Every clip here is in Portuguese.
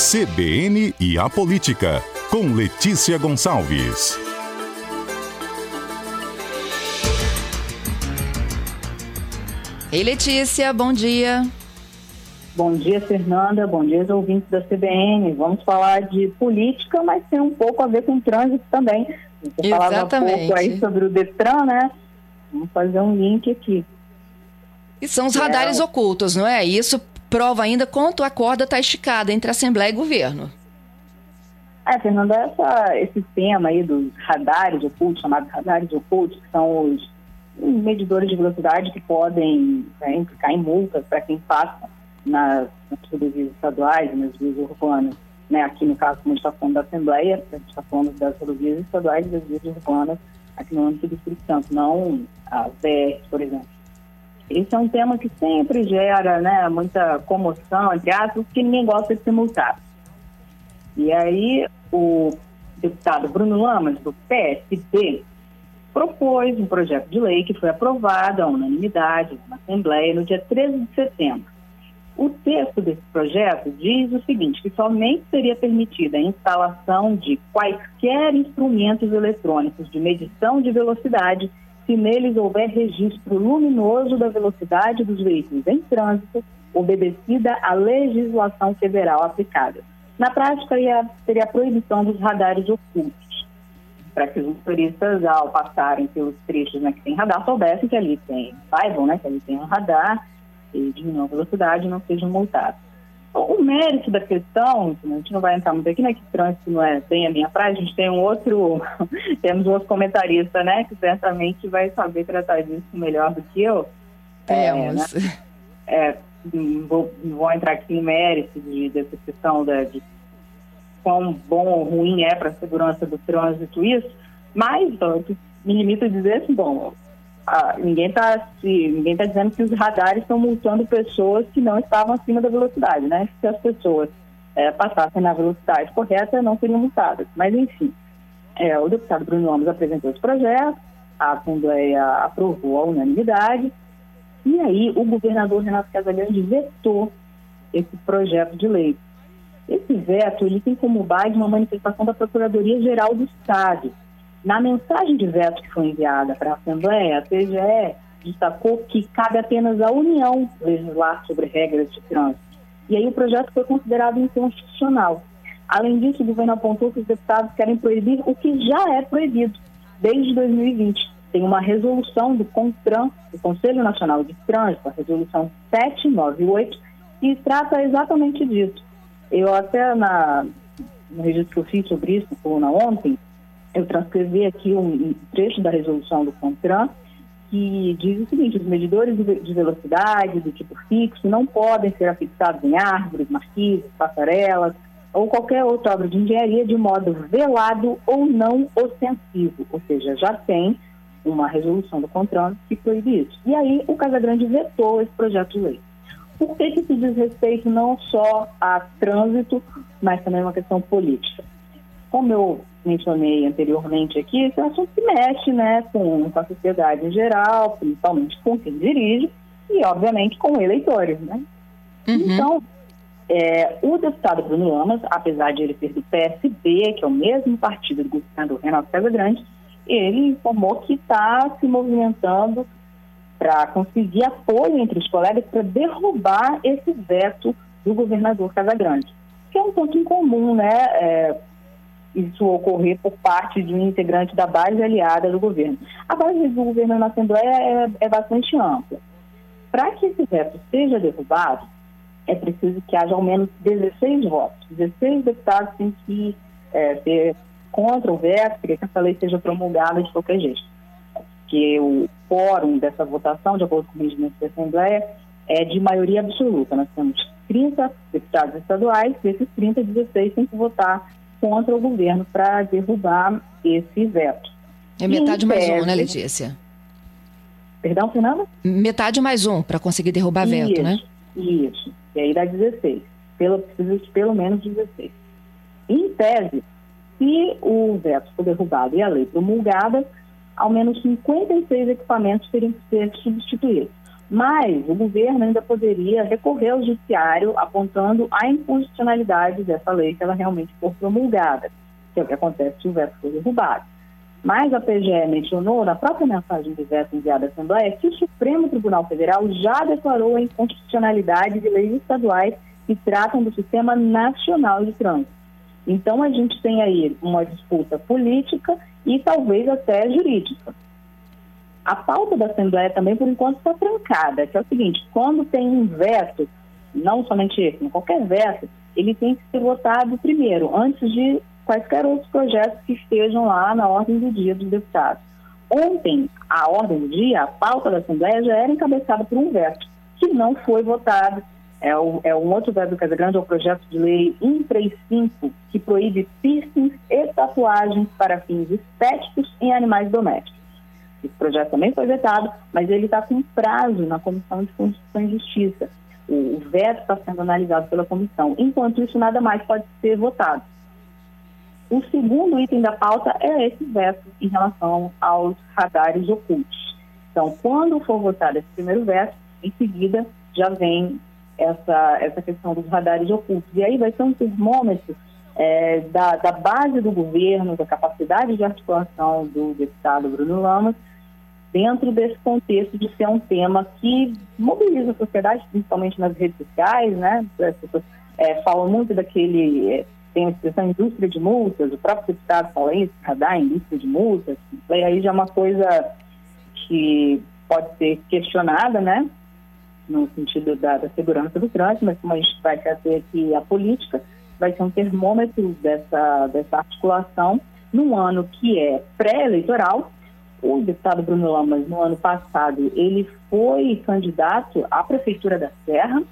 CBN e a Política, com Letícia Gonçalves. Ei, Letícia, bom dia. Bom dia, Fernanda. Bom dia, ouvintes da CBN. Vamos falar de política, mas tem um pouco a ver com trânsito também. Você Exatamente. falava um pouco aí sobre o Detran, né? Vamos fazer um link aqui. E são os radares É. ocultos, não é? Isso prova ainda quanto a corda está esticada entre Assembleia e governo. É, Fernanda, essa, esse tema aí dos radares ocultos, chamados radares ocultos, que são os, medidores de velocidade que podem né, implicar em multas para quem passa nas, rodovias estaduais nas vias urbanas. Né? Aqui, no caso, como a gente está falando da Assembleia, a gente está falando das rodovias estaduais e das vias urbanas aqui no âmbito do Espírito Santo, não as BRs, por exemplo. Esse é um tema que sempre gera né, muita comoção, entre aspas, porque ninguém gosta de ser multado. E aí o deputado Bruno Lamas, do PSB, propôs um projeto de lei que foi aprovado à unanimidade na Assembleia no dia 13 de setembro. O texto desse projeto diz o seguinte, que somente seria permitida a instalação de quaisquer instrumentos eletrônicos de medição de velocidade se neles houver registro luminoso da velocidade dos veículos em trânsito, obedecida à legislação federal aplicada. Na prática, ia, seria a proibição dos radares ocultos, para que os motoristas, ao passarem pelos trechos né, que tem radar, soubessem que ali tem, saibam né, que ali tem um radar e diminuam a velocidade e não sejam multados. O mérito da questão, a gente não vai entrar muito aqui, né, que trânsito não é bem a minha praia, a gente tem um outro, temos um outro comentarista, né, que certamente vai saber tratar disso melhor do que eu. Temos. É, né? é, não vou, vou entrar aqui em mérito de, dessa questão da, de quão bom ou ruim é para a segurança do trânsito isso, mas me limito a dizer assim, bom, ninguém está ninguém tá dizendo que os radares estão multando pessoas que não estavam acima da velocidade, né? Se as pessoas é, passassem na velocidade correta, não seriam multadas. Mas, enfim, é, o deputado Bruno Gomes apresentou esse projeto, a Assembleia aprovou a unanimidade, e aí o governador Renato Casagrande vetou esse projeto de lei. Esse veto ele tem como base uma manifestação da Procuradoria-Geral do Estado. Na mensagem de veto que foi enviada para a Assembleia, a TGE destacou que cabe apenas à União legislar sobre regras de trânsito. E aí o projeto foi considerado inconstitucional. Além disso, o governo apontou que os deputados querem proibir o que já é proibido desde 2020. Tem uma resolução do CONTRAN, do Conselho Nacional de Trânsito, a resolução 798, que trata exatamente disso. Eu até na, no registro que eu fiz sobre isso, na coluna ontem, eu transcrevi aqui um trecho da resolução do CONTRAN, que diz o seguinte, os medidores de velocidade do tipo fixo não podem ser afixados em árvores, marquises, passarelas ou qualquer outra obra de engenharia de modo velado ou não ostensivo, ou seja, já tem uma resolução do CONTRAN que proíbe isso. E aí o Casagrande vetou esse projeto de lei. Por que, que isso diz respeito não só a trânsito, mas também uma questão política? Como eu mencionei anteriormente aqui, esse é um assunto que mexe né, com, com a sociedade em geral, principalmente com quem dirige e, obviamente, com eleitores. Né? Uhum. Então, é, o deputado Bruno Lamas, apesar de ele ser do PSB, que é o mesmo partido do governador Renato Casagrande, ele informou que está se movimentando para conseguir apoio entre os colegas para derrubar esse veto do governador Casagrande, que é um ponto incomum, né? É, isso ocorrer por parte de um integrante da base aliada do governo. A base do governo na Assembleia é, é bastante ampla. Para que esse veto seja derrubado, é preciso que haja ao menos 16 votos. 16 deputados têm que é, ser contra o veto, para que essa lei seja promulgada de qualquer jeito. Porque o quórum dessa votação, de acordo com o regimento da Assembleia, é de maioria absoluta. Nós temos 30 deputados estaduais, desses 30, 16 têm que votar contra o governo para derrubar esse veto. É metade mais um, né, Letícia? Perdão, Fernanda? Metade mais um para conseguir derrubar isso, veto, né? Isso. E aí dá 16. Pelo, precisa de pelo menos 16. Em tese, se o veto for derrubado e a lei promulgada, ao menos 56 equipamentos teriam que ser substituídos. Mas o governo ainda poderia recorrer ao judiciário apontando a inconstitucionalidade dessa lei se ela realmente for promulgada, que é o que acontece se o veto for derrubado. Mas a PGE mencionou na própria mensagem de veto enviada à Assembleia que o Supremo Tribunal Federal já declarou a inconstitucionalidade de leis estaduais que tratam do sistema nacional de trânsito. Então a gente tem aí uma disputa política e talvez até jurídica. A pauta da Assembleia também, por enquanto, está trancada, que é o seguinte, quando tem um veto, não somente esse, mas qualquer veto, ele tem que ser votado primeiro, antes de quaisquer outros projetos que estejam lá na ordem do dia dos deputados. Ontem, a ordem do dia, a pauta da Assembleia já era encabeçada por um veto, que não foi votado. É, o, é um outro veto do Casa Grande, é o projeto de lei 135, que proíbe piercings e tatuagens para fins estéticos em animais domésticos. Esse projeto também foi vetado, mas ele está com prazo na Comissão de Constituição e Justiça. O, veto está sendo analisado pela comissão. Enquanto isso, nada mais pode ser votado. O segundo item da pauta é esse veto em relação aos radares ocultos. Então, quando for votado esse primeiro veto, em seguida já vem essa, essa questão dos radares ocultos. E aí vai ser um termômetro é, da, da base do governo, da capacidade de articulação do deputado Bruno Lamas, dentro desse contexto de ser um tema que mobiliza a sociedade, principalmente nas redes sociais, né? As pessoas é, falam muito daquele, é, tem a expressão indústria de multas, o próprio deputado fala isso, radar, indústria de multas, aí já é uma coisa que pode ser questionada, né? No sentido da, da segurança do trânsito, mas como a gente vai fazer aqui a política, vai ser um termômetro dessa, dessa articulação num ano que é pré-eleitoral, o deputado Bruno Lamas, no ano passado, ele foi candidato à Prefeitura da Serra,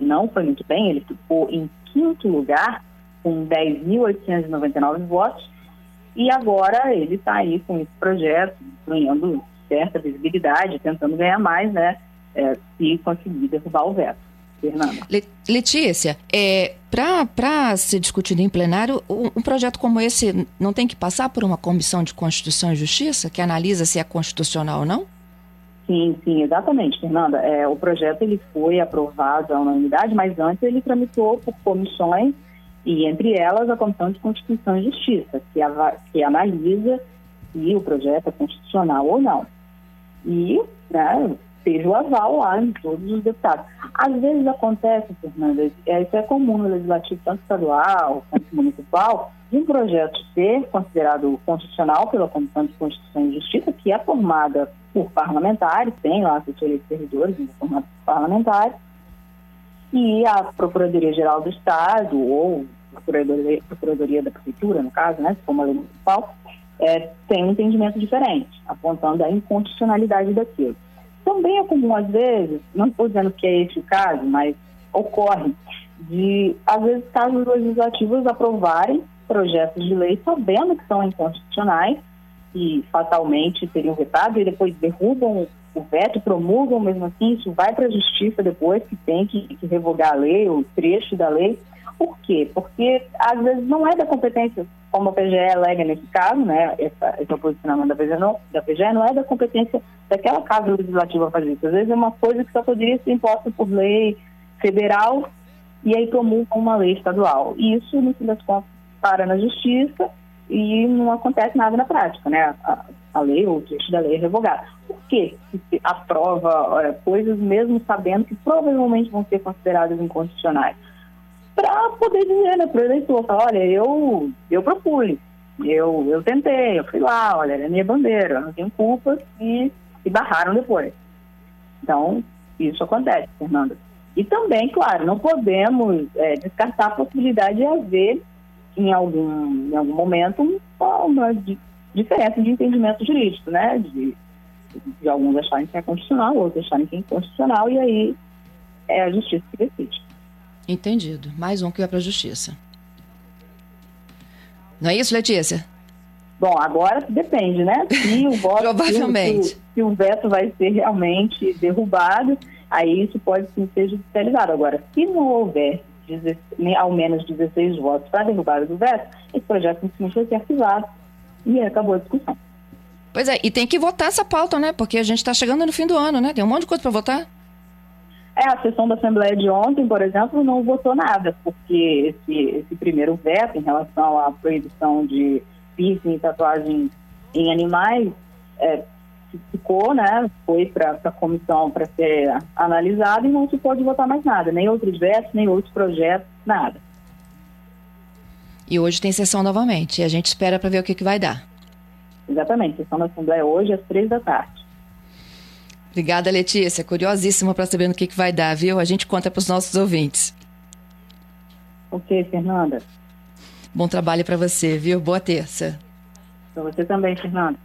não foi muito bem, ele ficou em quinto lugar, com 10.899 votos, e agora ele está aí com esse projeto, ganhando certa visibilidade, tentando ganhar mais, né, é, se conseguir derrubar o veto. Fernanda. Letícia, é, para ser discutido em plenário, um, um, projeto como esse não tem que passar por uma comissão de Constituição e Justiça que analisa se é constitucional ou não? Sim, sim, exatamente, Fernanda. É, o projeto ele foi aprovado à unanimidade, mas antes ele tramitou por comissões e entre elas a Comissão de Constituição e Justiça, que, que analisa se o projeto é constitucional ou não. E né, seja o aval lá em todos os deputados. Às vezes acontece, Fernanda, é, isso é comum no legislativo, tanto estadual quanto municipal, de um projeto ser considerado constitucional pela Comissão de Constituição e Justiça, que é formada por parlamentares, tem lá assessoria de servidores, é formada por parlamentares, e a Procuradoria-Geral do Estado, ou Procuradoria, Procuradoria da Prefeitura, no caso, né, se for uma lei municipal, é, tem um entendimento diferente, apontando a inconstitucionalidade daquilo. Também é comum, às vezes, não estou dizendo que é esse o caso, mas ocorre de, às vezes, casos legislativos aprovarem projetos de lei sabendo que são inconstitucionais e fatalmente seriam vetados e depois derrubam o veto, promulgam mesmo assim, isso vai para a justiça depois que tem que, que revogar a lei, o trecho da lei. Por quê? Porque às vezes não é da competência como a PGE alega nesse caso, né, essa, esse posicionamento da PGE, não, da PGE não é da competência daquela casa legislativa fazer isso. Às vezes é uma coisa que só poderia ser imposta por lei federal e aí promulga uma lei estadual. E isso, no fim das contas, para na justiça e não acontece nada na prática, né? A, a lei ou o trecho da lei é revogado. Por que aprova é, coisas mesmo sabendo que provavelmente vão ser consideradas inconstitucionais? Para poder dizer né, para o eleitor, olha, eu, eu propus, eu, eu tentei, eu fui lá, olha, é minha bandeira, eu não tenho culpa e, e barraram depois. Então, isso acontece, Fernanda. E também, claro, não podemos é, descartar a possibilidade de haver, em algum, em algum momento, uma diferença de entendimento jurídico, né? De, de alguns acharem que é constitucional, outros acharem que é inconstitucional, e aí é a justiça que decide. Entendido. Mais um que vai para a justiça. Não é isso, Letícia? Bom, agora depende, né? Se o voto, Provavelmente. Se, se, o veto vai ser realmente derrubado, aí isso pode sim ser judicializado. Agora, se não houver ao menos 16 votos para derrubada do veto, esse projeto simplesmente vai ser arquivado e acabou a discussão. Pois é, e tem que votar essa pauta, né? Porque a gente está chegando no fim do ano, né? Tem um monte de coisa para votar. É, a sessão da Assembleia de ontem, por exemplo, não votou nada, porque esse, esse primeiro veto em relação à proibição de piercing e tatuagem em animais é, ficou, né, foi para a comissão para ser analisado e não se pode votar mais nada, nem outros vetos, nem outros projetos, nada. E hoje tem sessão novamente, e a gente espera para ver o que, que vai dar. Exatamente, sessão da Assembleia hoje às três da tarde. Obrigada, Letícia. Curiosíssima para saber no que, que vai dar, viu? A gente conta para os nossos ouvintes. Ok, Fernanda. Bom trabalho para você, viu? Boa terça. Para você também, Fernanda.